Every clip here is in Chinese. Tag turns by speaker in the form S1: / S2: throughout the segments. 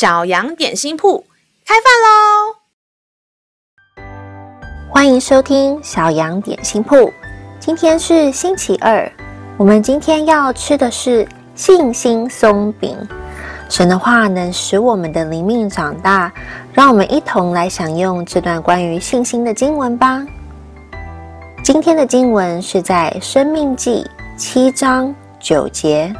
S1: 小羊点心铺开饭喽！
S2: 欢迎收听小羊点心铺。今天是星期二，我们今天要吃的是信心松饼。神的话能使我们的灵命长大，让我们一同来享用这段关于信心的经文吧。今天的经文是在《生命记》七章九节，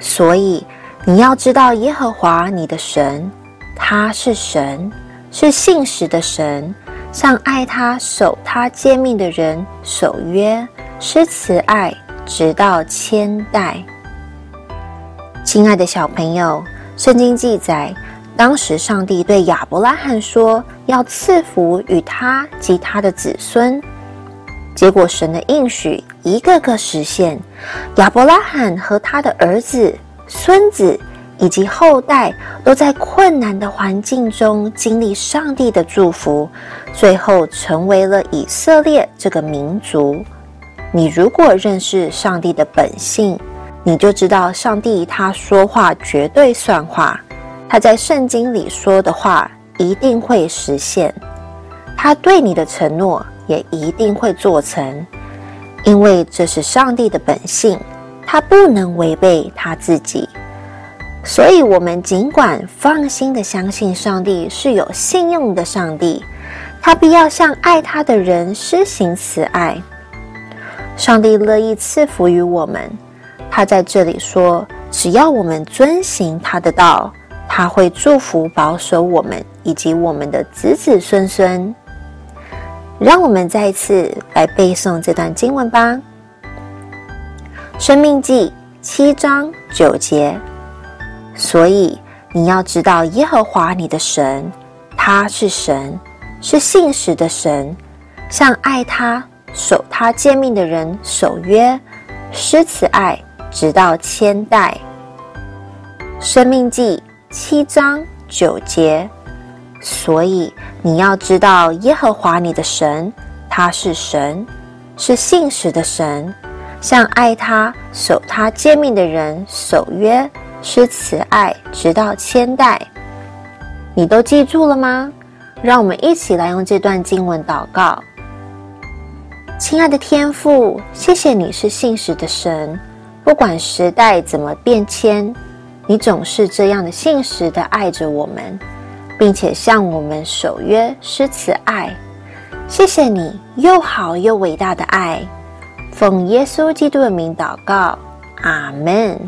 S2: 所以你要知道耶和华你的神，他是神，是信实的神，向爱他、守他诫命的人守约，施慈爱，直到千代。亲爱的小朋友，圣经记载，当时上帝对亚伯拉罕说，要赐福与他及他的子孙。结果，神的应许一个个实现，亚伯拉罕和他的儿子、孙子以及后代都在困难的环境中经历上帝的祝福，最后成为了以色列这个民族。你如果认识上帝的本性，你就知道上帝他说话绝对算话，他在圣经里说的话一定会实现，他对你的承诺。也一定会做成，因为这是上帝的本性，他不能违背他自己。所以，我们尽管放心的相信上帝是有信用的上帝，他必要向爱他的人施行慈爱。上帝乐意赐福于我们，他在这里说，只要我们遵行他的道，他会祝福保守我们以及我们的子子孙孙。让我们再一次来背诵这段经文吧，《生命记》七章九节。所以你要知道耶和华你的神，他是神，是信实的神，向爱他、守他诫命的人守约，施慈爱，直到千代。《生命记》七章九节。所以你要知道，耶和华你的神，他是神，是信实的神，向爱他、守他诫命的人守约，施慈爱，直到千代。你都记住了吗？让我们一起来用这段经文祷告。亲爱的天父，谢谢你是信实的神，不管时代怎么变迁，你总是这样的信实的爱着我们。并且向我们守约施慈爱，谢谢你又好又伟大的爱，奉耶稣基督的名祷告，阿门。